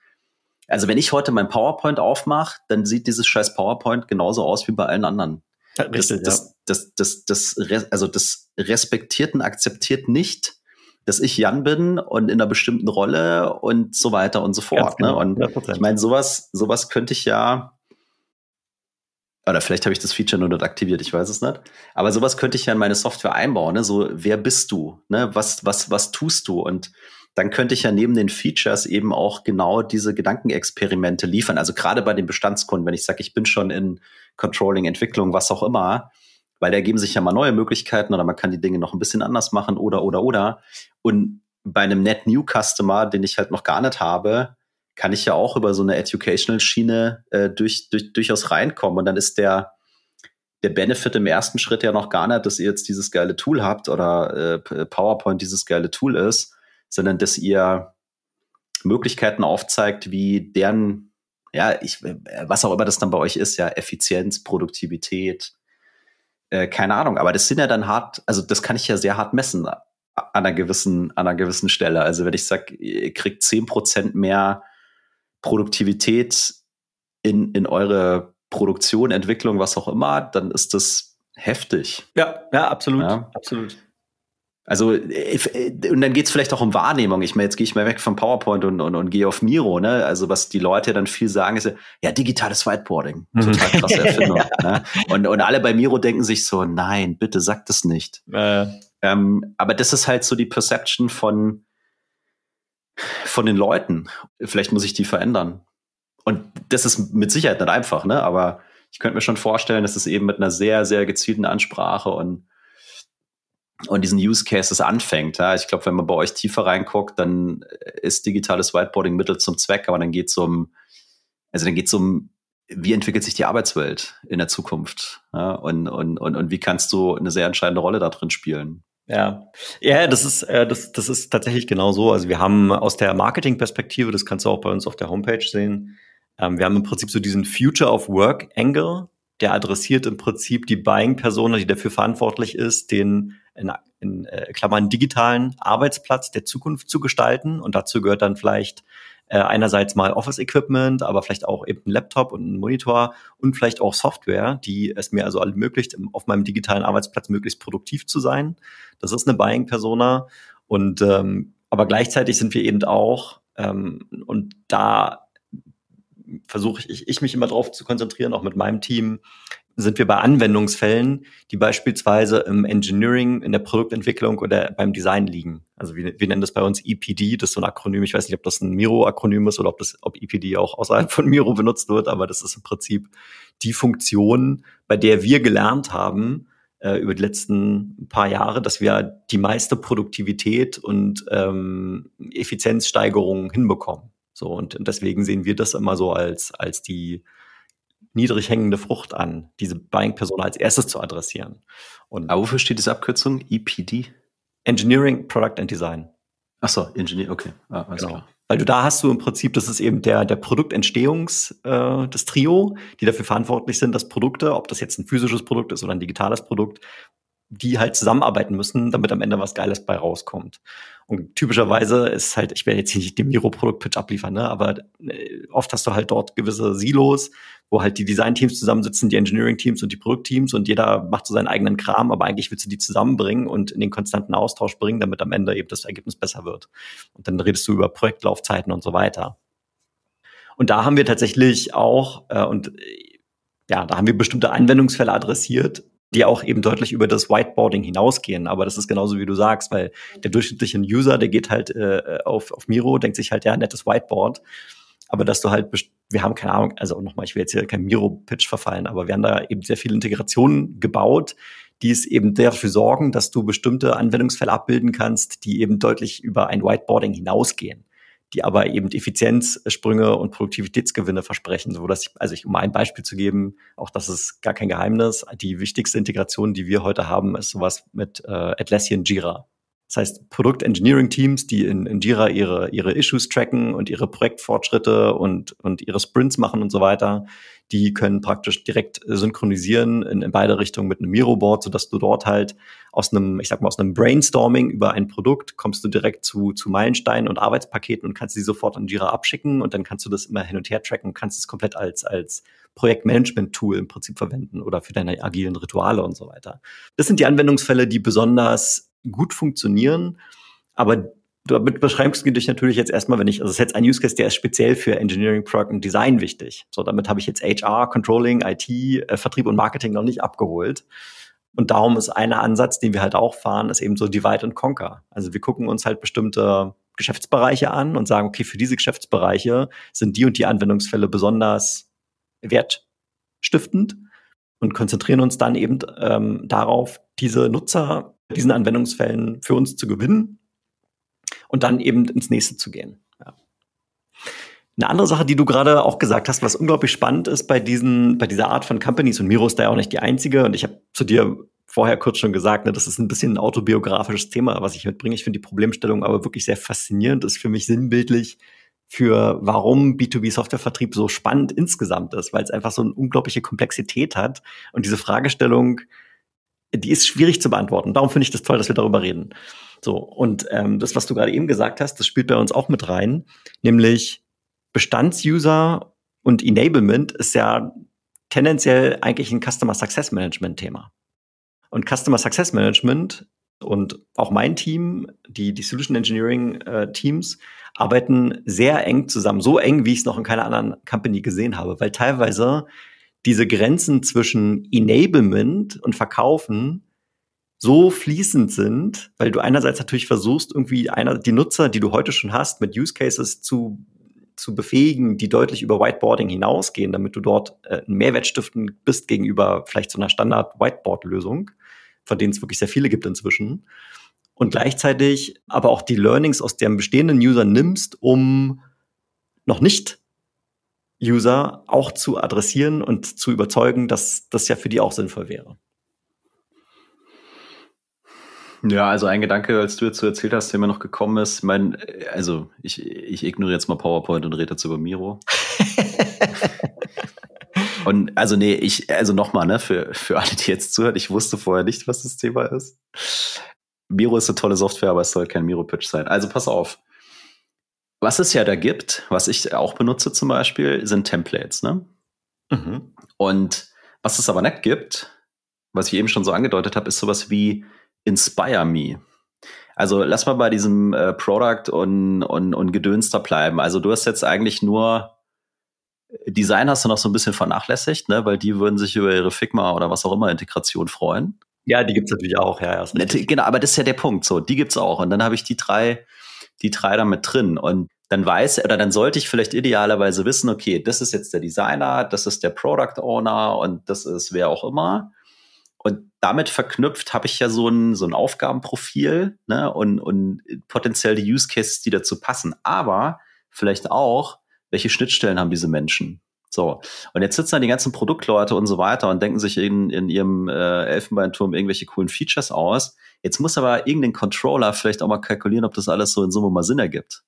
also wenn ich heute mein PowerPoint aufmache, dann sieht dieses scheiß PowerPoint genauso aus wie bei allen anderen. Ja, richtig, das, das, das, das, das, also das respektiert und akzeptiert nicht, dass ich Jan bin und in einer bestimmten Rolle und so weiter und so fort. Ne? Genau, ne? Und ich meine, sowas, sowas könnte ich ja, oder vielleicht habe ich das Feature nur nicht aktiviert, ich weiß es nicht. Aber sowas könnte ich ja in meine Software einbauen. Ne? So, wer bist du? Ne? Was, was, was tust du? Und dann könnte ich ja neben den Features eben auch genau diese Gedankenexperimente liefern. Also gerade bei den Bestandskunden, wenn ich sage, ich bin schon in Controlling, Entwicklung, was auch immer, weil da ergeben sich ja mal neue Möglichkeiten oder man kann die Dinge noch ein bisschen anders machen oder, oder, oder. Und bei einem Net New Customer, den ich halt noch gar nicht habe, kann ich ja auch über so eine Educational Schiene äh, durch, durch, durchaus reinkommen. Und dann ist der, der Benefit im ersten Schritt ja noch gar nicht, dass ihr jetzt dieses geile Tool habt oder äh, PowerPoint dieses geile Tool ist, sondern dass ihr Möglichkeiten aufzeigt, wie deren, ja, ich, was auch immer das dann bei euch ist, ja, Effizienz, Produktivität, äh, keine Ahnung, aber das sind ja dann hart, also das kann ich ja sehr hart messen an einer gewissen, an einer gewissen Stelle. Also wenn ich sage, ihr kriegt zehn Prozent mehr Produktivität in, in eure Produktion, Entwicklung, was auch immer, dann ist das heftig. Ja, ja, absolut, ja. absolut. Also, und dann geht's vielleicht auch um Wahrnehmung. Ich meine, jetzt gehe ich mal weg vom PowerPoint und, und, und gehe auf Miro, ne? Also, was die Leute dann viel sagen, ist ja, digitales Whiteboarding. Mhm. Total krasse Erfindung. ne? und, und alle bei Miro denken sich so, nein, bitte sag das nicht. Äh. Ähm, aber das ist halt so die Perception von, von den Leuten. Vielleicht muss ich die verändern. Und das ist mit Sicherheit nicht einfach, ne? Aber ich könnte mir schon vorstellen, dass es eben mit einer sehr, sehr gezielten Ansprache und und diesen Use Cases anfängt. Ja. Ich glaube, wenn man bei euch tiefer reinguckt, dann ist digitales Whiteboarding Mittel zum Zweck, aber dann geht es um, also dann geht es um, wie entwickelt sich die Arbeitswelt in der Zukunft? Ja, und, und, und, und wie kannst du eine sehr entscheidende Rolle da drin spielen? Ja, ja, das ist äh, das, das ist tatsächlich genau so. Also wir haben aus der Marketing-Perspektive, das kannst du auch bei uns auf der Homepage sehen, ähm, wir haben im Prinzip so diesen Future of Work Angle, der adressiert im Prinzip die Buying-Persona, die dafür verantwortlich ist, den in, in äh, Klammern digitalen Arbeitsplatz der Zukunft zu gestalten. Und dazu gehört dann vielleicht äh, einerseits mal Office-Equipment, aber vielleicht auch eben ein Laptop und ein Monitor und vielleicht auch Software, die es mir also ermöglicht, auf meinem digitalen Arbeitsplatz möglichst produktiv zu sein. Das ist eine Buying-Persona. Und ähm, aber gleichzeitig sind wir eben auch, ähm, und da versuche ich, ich mich immer darauf zu konzentrieren, auch mit meinem Team, sind wir bei Anwendungsfällen, die beispielsweise im Engineering, in der Produktentwicklung oder beim Design liegen. Also wir, wir nennen das bei uns EPD, das ist so ein Akronym. Ich weiß nicht, ob das ein Miro-Akronym ist oder ob das, ob EPD auch außerhalb von Miro benutzt wird, aber das ist im Prinzip die Funktion, bei der wir gelernt haben, äh, über die letzten paar Jahre, dass wir die meiste Produktivität und ähm, Effizienzsteigerung hinbekommen. So, und, deswegen sehen wir das immer so als, als die niedrig hängende Frucht an, diese Buying-Person als erstes zu adressieren. Und Aber wofür steht diese Abkürzung? EPD? Engineering, Product and Design. Ach so, Engineer, okay. Ah, genau. Klar. Weil du da hast du im Prinzip, das ist eben der, der Produktentstehungs, äh, das Trio, die dafür verantwortlich sind, dass Produkte, ob das jetzt ein physisches Produkt ist oder ein digitales Produkt, die halt zusammenarbeiten müssen, damit am Ende was Geiles bei rauskommt. Und typischerweise ist halt, ich werde jetzt hier nicht den Miro-Produkt-Pitch abliefern, ne, aber äh, oft hast du halt dort gewisse Silos, wo halt die Design-Teams zusammensitzen, die Engineering-Teams und die Produkt-Teams und jeder macht so seinen eigenen Kram, aber eigentlich willst du die zusammenbringen und in den konstanten Austausch bringen, damit am Ende eben das Ergebnis besser wird. Und dann redest du über Projektlaufzeiten und so weiter. Und da haben wir tatsächlich auch, äh, und äh, ja, da haben wir bestimmte Anwendungsfälle adressiert, die auch eben deutlich über das Whiteboarding hinausgehen. Aber das ist genauso wie du sagst, weil der durchschnittliche User, der geht halt äh, auf, auf Miro, denkt sich halt, ja, nettes Whiteboard. Aber dass du halt, wir haben keine Ahnung, also nochmal, ich will jetzt hier kein Miro-Pitch verfallen, aber wir haben da eben sehr viele Integrationen gebaut, die es eben dafür sorgen, dass du bestimmte Anwendungsfälle abbilden kannst, die eben deutlich über ein Whiteboarding hinausgehen die aber eben Effizienzsprünge und Produktivitätsgewinne versprechen. So dass ich, also ich, um ein Beispiel zu geben, auch das ist gar kein Geheimnis. Die wichtigste Integration, die wir heute haben, ist sowas mit äh, Atlassian Jira. Das heißt, Produkt-Engineering-Teams, die in, in Jira ihre, ihre Issues tracken und ihre Projektfortschritte und, und ihre Sprints machen und so weiter, die können praktisch direkt synchronisieren in, in beide Richtungen mit einem Miro-Board, sodass du dort halt aus einem, ich sag mal, aus einem Brainstorming über ein Produkt kommst du direkt zu, zu Meilensteinen und Arbeitspaketen und kannst sie sofort in Jira abschicken und dann kannst du das immer hin und her tracken und kannst es komplett als, als Projektmanagement-Tool im Prinzip verwenden oder für deine agilen Rituale und so weiter. Das sind die Anwendungsfälle, die besonders gut funktionieren. Aber damit beschreibst du dich natürlich jetzt erstmal, wenn ich, also es ist jetzt ein Use Case, der ist speziell für Engineering, Product und Design wichtig. So, damit habe ich jetzt HR, Controlling, IT, äh, Vertrieb und Marketing noch nicht abgeholt. Und darum ist einer Ansatz, den wir halt auch fahren, ist eben so Divide and Conquer. Also wir gucken uns halt bestimmte Geschäftsbereiche an und sagen, okay, für diese Geschäftsbereiche sind die und die Anwendungsfälle besonders wertstiftend und konzentrieren uns dann eben ähm, darauf, diese Nutzer diesen Anwendungsfällen für uns zu gewinnen und dann eben ins nächste zu gehen. Ja. Eine andere Sache, die du gerade auch gesagt hast, was unglaublich spannend ist bei diesen, bei dieser Art von Companies, und Miro ist da ja auch nicht die einzige, und ich habe zu dir vorher kurz schon gesagt, ne, das ist ein bisschen ein autobiografisches Thema, was ich mitbringe. Ich finde die Problemstellung aber wirklich sehr faszinierend, ist für mich sinnbildlich für warum B2B-Softwarevertrieb so spannend insgesamt ist, weil es einfach so eine unglaubliche Komplexität hat und diese Fragestellung, die ist schwierig zu beantworten. Darum finde ich das toll, dass wir darüber reden. So, und ähm, das, was du gerade eben gesagt hast, das spielt bei uns auch mit rein, nämlich Bestandsuser und Enablement ist ja tendenziell eigentlich ein Customer Success Management Thema. Und Customer Success Management und auch mein Team, die, die Solution Engineering äh, Teams, arbeiten sehr eng zusammen. So eng, wie ich es noch in keiner anderen Company gesehen habe, weil teilweise diese Grenzen zwischen Enablement und Verkaufen so fließend sind, weil du einerseits natürlich versuchst, irgendwie einer, die Nutzer, die du heute schon hast, mit Use Cases zu, zu befähigen, die deutlich über Whiteboarding hinausgehen, damit du dort äh, einen Mehrwert stiften bist gegenüber vielleicht so einer Standard-Whiteboard-Lösung, von denen es wirklich sehr viele gibt inzwischen. Und gleichzeitig aber auch die Learnings aus dem bestehenden User nimmst, um noch nicht User auch zu adressieren und zu überzeugen, dass das ja für die auch sinnvoll wäre. Ja, also ein Gedanke, als du jetzt so erzählt hast, der mir noch gekommen ist, mein, also ich, ich ignoriere jetzt mal PowerPoint und rede jetzt über Miro. und also nee, ich, also nochmal, ne, für, für alle, die jetzt zuhören, ich wusste vorher nicht, was das Thema ist. Miro ist eine tolle Software, aber es soll kein Miro-Pitch sein. Also pass auf was es ja da gibt, was ich auch benutze zum Beispiel, sind Templates. Ne? Mhm. Und was es aber nicht gibt, was ich eben schon so angedeutet habe, ist sowas wie Inspire Me. Also lass mal bei diesem äh, Product und, und, und Gedöns da bleiben. Also du hast jetzt eigentlich nur Design hast du noch so ein bisschen vernachlässigt, ne? weil die würden sich über ihre Figma oder was auch immer Integration freuen. Ja, die gibt's natürlich auch, ja. ja genau, aber das ist ja der Punkt. So, die gibt's auch. Und dann habe ich die drei die drei da mit drin. Und dann weiß oder dann sollte ich vielleicht idealerweise wissen, okay, das ist jetzt der Designer, das ist der Product Owner und das ist wer auch immer. Und damit verknüpft habe ich ja so ein, so ein Aufgabenprofil ne, und, und potenziell die Use Cases, die dazu passen. Aber vielleicht auch, welche Schnittstellen haben diese Menschen? So, und jetzt sitzen da die ganzen Produktleute und so weiter und denken sich in, in ihrem äh, Elfenbeinturm irgendwelche coolen Features aus. Jetzt muss aber irgendein Controller vielleicht auch mal kalkulieren, ob das alles so in Summe mal Sinn ergibt.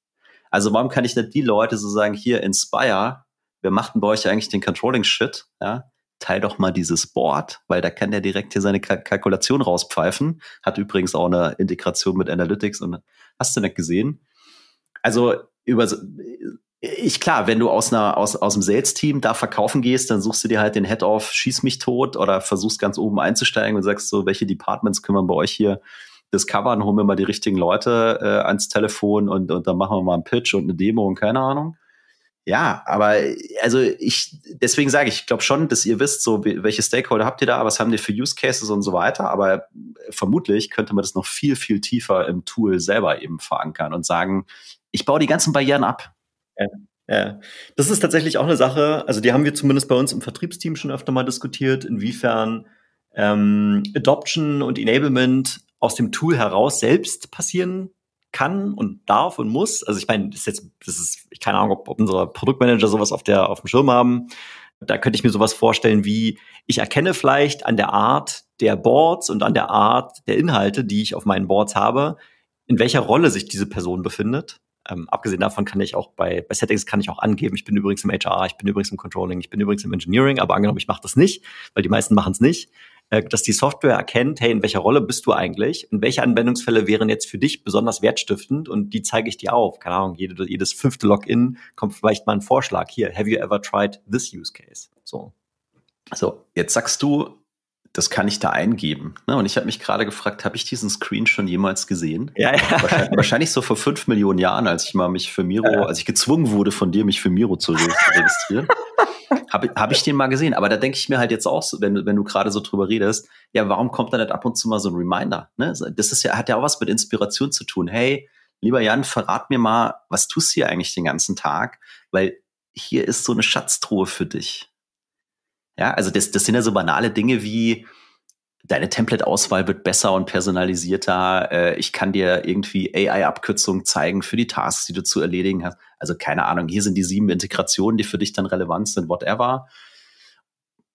Also warum kann ich nicht die Leute so sagen, hier Inspire, wir machten bei euch eigentlich den Controlling-Shit, ja, teil doch mal dieses Board, weil da kann der direkt hier seine Kalk Kalkulation rauspfeifen. Hat übrigens auch eine Integration mit Analytics und hast du nicht gesehen? Also über ich klar, wenn du aus einer aus aus dem Sales-Team da verkaufen gehst, dann suchst du dir halt den Head of schieß mich tot oder versuchst ganz oben einzusteigen und sagst so, welche Departments kümmern bei euch hier discovern, holen wir mal die richtigen Leute äh, ans Telefon und und dann machen wir mal einen Pitch und eine Demo und keine Ahnung. Ja, aber also ich deswegen sage ich, ich glaube schon, dass ihr wisst, so welche Stakeholder habt ihr da, was haben die für Use Cases und so weiter. Aber vermutlich könnte man das noch viel viel tiefer im Tool selber eben verankern und sagen, ich baue die ganzen Barrieren ab ja, ja. Das ist tatsächlich auch eine Sache, also die haben wir zumindest bei uns im Vertriebsteam schon öfter mal diskutiert, inwiefern ähm, Adoption und Enablement aus dem Tool heraus selbst passieren kann und darf und muss. Also ich meine, das ist jetzt, das ist, ich keine Ahnung, ob, ob unsere Produktmanager sowas auf der auf dem Schirm haben. Da könnte ich mir sowas vorstellen wie, ich erkenne vielleicht an der Art der Boards und an der Art der Inhalte, die ich auf meinen Boards habe, in welcher Rolle sich diese Person befindet. Ähm, abgesehen davon kann ich auch bei, bei Settings kann ich auch angeben, ich bin übrigens im HR, ich bin übrigens im Controlling, ich bin übrigens im Engineering, aber angenommen, ich mache das nicht, weil die meisten machen es nicht, äh, dass die Software erkennt, hey, in welcher Rolle bist du eigentlich und welche Anwendungsfälle wären jetzt für dich besonders wertstiftend und die zeige ich dir auf. Keine Ahnung, jede, jedes fünfte Login kommt vielleicht mal ein Vorschlag. Hier, have you ever tried this use case? So. So, jetzt sagst du, das kann ich da eingeben. Ne? Und ich habe mich gerade gefragt, habe ich diesen Screen schon jemals gesehen? Ja, ja. Wahrscheinlich, wahrscheinlich, so vor fünf Millionen Jahren, als ich mal mich für Miro, ja. als ich gezwungen wurde von dir, mich für Miro zu registrieren. habe hab ich den mal gesehen. Aber da denke ich mir halt jetzt auch, so, wenn, wenn du gerade so drüber redest, ja, warum kommt da nicht ab und zu mal so ein Reminder? Ne? Das ist ja, hat ja auch was mit Inspiration zu tun. Hey, lieber Jan, verrat mir mal, was tust du hier eigentlich den ganzen Tag? Weil hier ist so eine Schatztruhe für dich. Ja, also das, das sind ja so banale Dinge wie, deine Template-Auswahl wird besser und personalisierter. Äh, ich kann dir irgendwie AI-Abkürzungen zeigen für die Tasks, die du zu erledigen hast. Also keine Ahnung, hier sind die sieben Integrationen, die für dich dann relevant sind, whatever.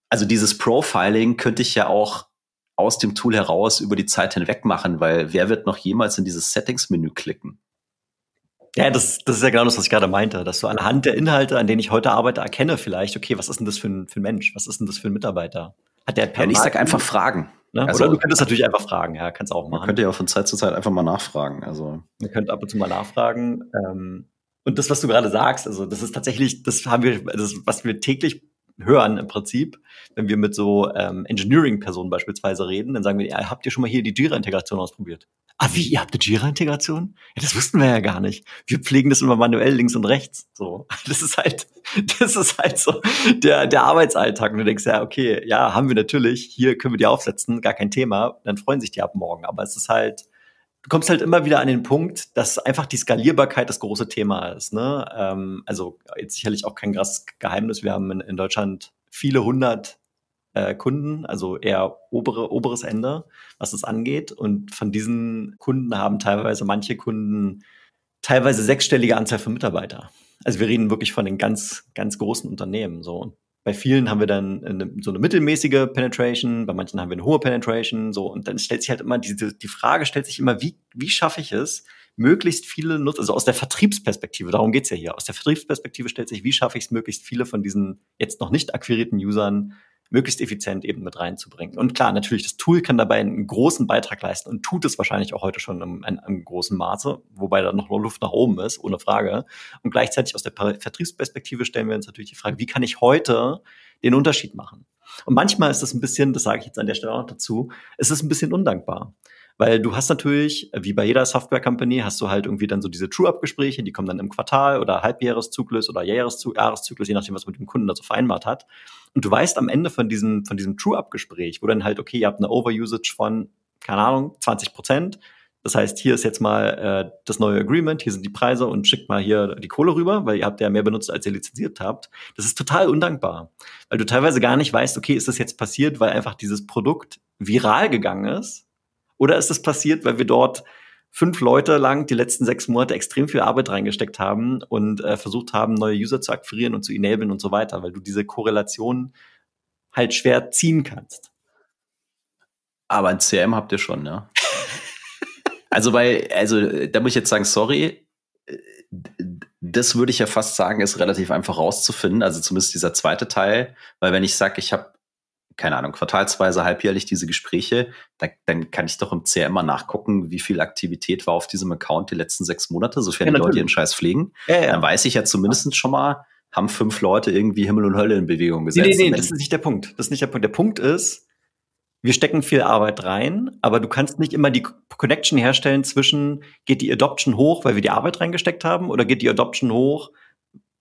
Also dieses Profiling könnte ich ja auch aus dem Tool heraus über die Zeit hinweg machen, weil wer wird noch jemals in dieses Settings-Menü klicken? Ja, das, das ist ja genau das, was ich gerade meinte, dass du anhand der Inhalte, an denen ich heute arbeite, erkenne vielleicht, okay, was ist denn das für ein, für ein Mensch? Was ist denn das für ein Mitarbeiter? Hat der ja, ich sag einfach fragen. Ne? Also, Oder du könntest natürlich einfach fragen, ja, kannst auch machen. Man könnte ja von Zeit zu Zeit einfach mal nachfragen. Also. Man könnte ab und zu mal nachfragen. Ähm, und das, was du gerade sagst, also das ist tatsächlich, das haben wir, das, was wir täglich hören im Prinzip, wenn wir mit so ähm, Engineering-Personen beispielsweise reden, dann sagen wir, ja, habt ihr schon mal hier die Jira-Integration ausprobiert? Ah, wie, ihr habt eine Jira-Integration? Ja, das wussten wir ja gar nicht. Wir pflegen das immer manuell links und rechts. So, das ist halt, das ist halt so der, der Arbeitsalltag. Und du denkst ja, okay, ja, haben wir natürlich. Hier können wir die aufsetzen, gar kein Thema. Dann freuen sich die ab morgen. Aber es ist halt, du kommst halt immer wieder an den Punkt, dass einfach die Skalierbarkeit das große Thema ist. Ne? Ähm, also jetzt sicherlich auch kein krasses Geheimnis. Wir haben in, in Deutschland viele hundert äh, Kunden, also eher obere, oberes Ende, was es angeht. Und von diesen Kunden haben teilweise manche Kunden teilweise sechsstellige Anzahl von Mitarbeiter. Also wir reden wirklich von den ganz, ganz großen Unternehmen. So. bei vielen haben wir dann eine, so eine mittelmäßige Penetration, bei manchen haben wir eine hohe Penetration. So und dann stellt sich halt immer diese die Frage stellt sich immer, wie wie schaffe ich es, möglichst viele Nutzer, also aus der Vertriebsperspektive, darum geht's ja hier, aus der Vertriebsperspektive stellt sich, wie schaffe ich es, möglichst viele von diesen jetzt noch nicht akquirierten Usern möglichst effizient eben mit reinzubringen. Und klar, natürlich, das Tool kann dabei einen großen Beitrag leisten und tut es wahrscheinlich auch heute schon in, im großen Maße, wobei da noch Luft nach oben ist, ohne Frage. Und gleichzeitig aus der Vertriebsperspektive stellen wir uns natürlich die Frage, wie kann ich heute den Unterschied machen? Und manchmal ist es ein bisschen, das sage ich jetzt an der Stelle auch noch dazu, ist es ein bisschen undankbar. Weil du hast natürlich, wie bei jeder Software-Company, hast du halt irgendwie dann so diese True-Up-Gespräche, die kommen dann im Quartal oder Halbjahreszyklus oder Jahreszyklus, je nachdem, was man mit dem Kunden dazu vereinbart hat. Und du weißt am Ende von diesem, von diesem True-Up-Gespräch, wo dann halt, okay, ihr habt eine Overusage von, keine Ahnung, 20 Prozent. Das heißt, hier ist jetzt mal äh, das neue Agreement, hier sind die Preise und schickt mal hier die Kohle rüber, weil ihr habt ja mehr benutzt, als ihr lizenziert habt. Das ist total undankbar, weil du teilweise gar nicht weißt, okay, ist das jetzt passiert, weil einfach dieses Produkt viral gegangen ist oder ist es passiert, weil wir dort fünf Leute lang die letzten sechs Monate extrem viel Arbeit reingesteckt haben und äh, versucht haben, neue User zu akquirieren und zu enablen und so weiter, weil du diese Korrelation halt schwer ziehen kannst. Aber ein CM habt ihr schon, ne? also weil, also da muss ich jetzt sagen, sorry, das würde ich ja fast sagen, ist relativ einfach rauszufinden. Also zumindest dieser zweite Teil, weil wenn ich sage, ich habe keine Ahnung, quartalsweise, halbjährlich diese Gespräche, da, dann kann ich doch im CRM mal nachgucken, wie viel Aktivität war auf diesem Account die letzten sechs Monate, sofern ja, die Leute ihren Scheiß pflegen. Ja, ja. Dann weiß ich ja zumindest schon mal, haben fünf Leute irgendwie Himmel und Hölle in Bewegung gesetzt. Nee, nee, nee, das ist nicht der Punkt. Das ist nicht der Punkt. Der Punkt ist, wir stecken viel Arbeit rein, aber du kannst nicht immer die Connection herstellen zwischen, geht die Adoption hoch, weil wir die Arbeit reingesteckt haben, oder geht die Adoption hoch,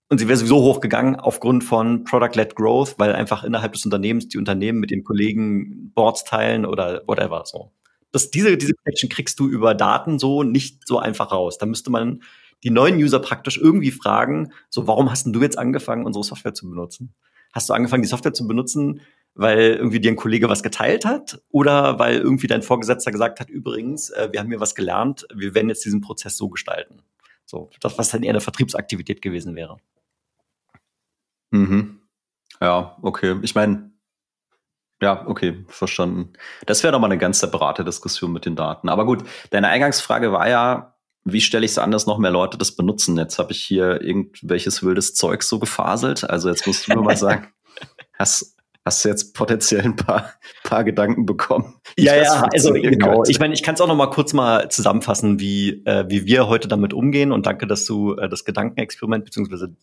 und sie wäre sowieso hochgegangen aufgrund von Product-led Growth, weil einfach innerhalb des Unternehmens die Unternehmen mit den Kollegen Boards teilen oder whatever so. Das, diese, diese Connection kriegst du über Daten so nicht so einfach raus. Da müsste man die neuen User praktisch irgendwie fragen, so warum hast denn du jetzt angefangen, unsere Software zu benutzen? Hast du angefangen, die Software zu benutzen, weil irgendwie dir ein Kollege was geteilt hat oder weil irgendwie dein Vorgesetzter gesagt hat, übrigens, äh, wir haben hier was gelernt, wir werden jetzt diesen Prozess so gestalten. So, das, was dann eher eine Vertriebsaktivität gewesen wäre. Mhm. Ja, okay. Ich meine, Ja, okay, verstanden. Das wäre doch mal eine ganz separate Diskussion mit den Daten. Aber gut, deine Eingangsfrage war ja, wie stelle ich es an, dass noch mehr Leute das benutzen? Jetzt habe ich hier irgendwelches wildes Zeug so gefaselt. Also jetzt musst du mir mal sagen, hast, hast du jetzt potenziell ein paar, paar Gedanken bekommen? Ja, ja, also genau. Könnte. Ich meine, ich kann es auch noch mal kurz mal zusammenfassen, wie, äh, wie wir heute damit umgehen. Und danke, dass du äh, das Gedankenexperiment beziehungsweise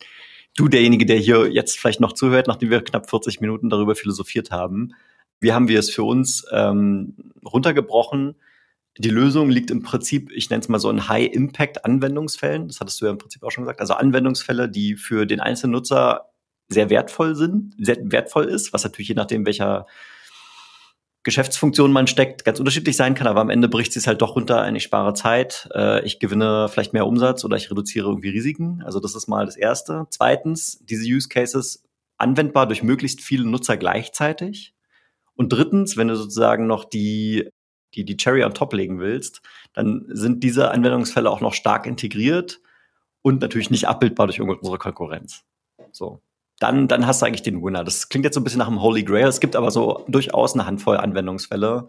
du derjenige, der hier jetzt vielleicht noch zuhört, nachdem wir knapp 40 Minuten darüber philosophiert haben. Wie haben wir es für uns ähm, runtergebrochen? Die Lösung liegt im Prinzip, ich nenne es mal so in High-Impact-Anwendungsfällen. Das hattest du ja im Prinzip auch schon gesagt. Also Anwendungsfälle, die für den einzelnen Nutzer sehr wertvoll sind, sehr wertvoll ist, was natürlich je nachdem, welcher Geschäftsfunktion man steckt, ganz unterschiedlich sein kann, aber am Ende bricht es halt doch runter, ich spare Zeit, äh, ich gewinne vielleicht mehr Umsatz oder ich reduziere irgendwie Risiken. Also das ist mal das Erste. Zweitens, diese Use Cases anwendbar durch möglichst viele Nutzer gleichzeitig. Und drittens, wenn du sozusagen noch die, die, die Cherry on top legen willst, dann sind diese Anwendungsfälle auch noch stark integriert und natürlich nicht abbildbar durch unsere Konkurrenz. So dann, dann hast du eigentlich den Winner. Das klingt jetzt so ein bisschen nach einem Holy Grail. Es gibt aber so durchaus eine Handvoll Anwendungsfälle,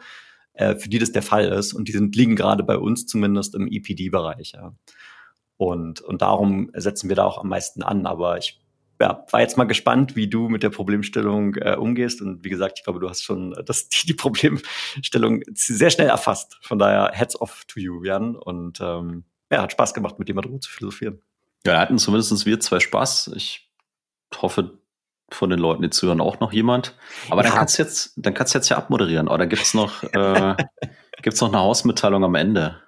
äh, für die das der Fall ist. Und die sind, liegen gerade bei uns zumindest im EPD-Bereich. Ja. Und, und darum setzen wir da auch am meisten an. Aber ich ja, war jetzt mal gespannt, wie du mit der Problemstellung äh, umgehst. Und wie gesagt, ich glaube, du hast schon das, die, die Problemstellung sehr schnell erfasst. Von daher, heads off to you, Jan. Und ähm, ja, hat Spaß gemacht, mit dir mal drüber zu philosophieren. Ja, hatten zumindest wir zwei Spaß. Ich hoffe, von den Leuten, die zuhören, auch noch jemand. Aber ja. dann kannst du jetzt, dann kannst du jetzt ja abmoderieren. Oder gibt's noch, äh, gibt's noch eine Hausmitteilung am Ende?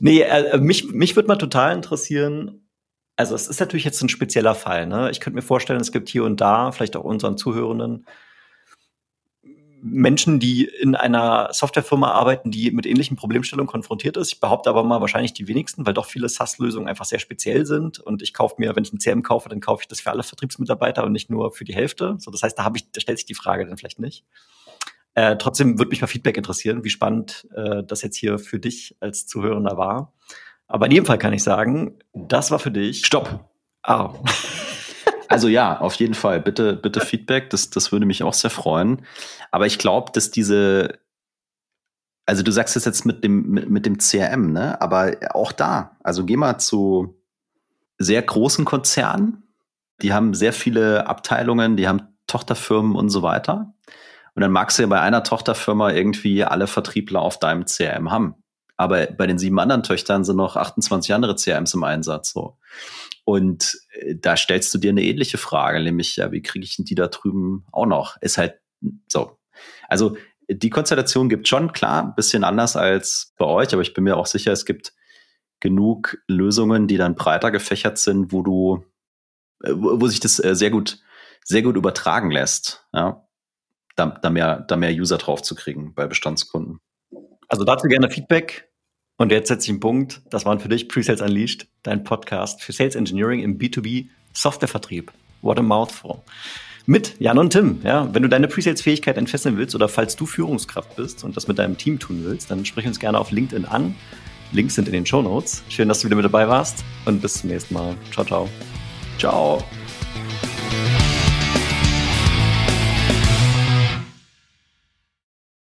Nee, äh, mich, mich würde mal total interessieren. Also, es ist natürlich jetzt ein spezieller Fall. Ne? Ich könnte mir vorstellen, es gibt hier und da, vielleicht auch unseren Zuhörenden, Menschen, die in einer Softwarefirma arbeiten, die mit ähnlichen Problemstellungen konfrontiert ist. Ich behaupte aber mal wahrscheinlich die wenigsten, weil doch viele SaaS-Lösungen einfach sehr speziell sind. Und ich kaufe mir, wenn ich ein CM kaufe, dann kaufe ich das für alle Vertriebsmitarbeiter und nicht nur für die Hälfte. So, das heißt, da habe ich, da stellt sich die Frage dann vielleicht nicht. Äh, trotzdem würde mich mal Feedback interessieren, wie spannend äh, das jetzt hier für dich als Zuhörender war. Aber in jedem Fall kann ich sagen, das war für dich. Stopp. Ah. Also ja, auf jeden Fall. Bitte, bitte Feedback. Das, das würde mich auch sehr freuen. Aber ich glaube, dass diese, also du sagst es jetzt mit dem, mit, mit dem CRM, ne? Aber auch da, also geh mal zu sehr großen Konzernen. Die haben sehr viele Abteilungen, die haben Tochterfirmen und so weiter. Und dann magst du ja bei einer Tochterfirma irgendwie alle Vertriebler auf deinem CRM haben. Aber bei den sieben anderen Töchtern sind noch 28 andere CRMs im Einsatz. So. Und äh, da stellst du dir eine ähnliche Frage, nämlich, ja, wie kriege ich denn die da drüben auch noch? Ist halt so. Also die Konstellation gibt schon, klar, ein bisschen anders als bei euch, aber ich bin mir auch sicher, es gibt genug Lösungen, die dann breiter gefächert sind, wo du, äh, wo sich das äh, sehr gut, sehr gut übertragen lässt, ja, da, da mehr, da mehr User drauf zu kriegen bei Bestandskunden. Also dazu gerne Feedback und jetzt setze ich einen Punkt. Das waren für dich Presales Unleashed, dein Podcast für Sales Engineering im B2B Softwarevertrieb. What a mouthful. Mit Jan und Tim. Ja, wenn du deine Presales-Fähigkeit entfesseln willst oder falls du Führungskraft bist und das mit deinem Team tun willst, dann sprich uns gerne auf LinkedIn an. Links sind in den Show Notes. Schön, dass du wieder mit dabei warst und bis zum nächsten Mal. Ciao, ciao. Ciao.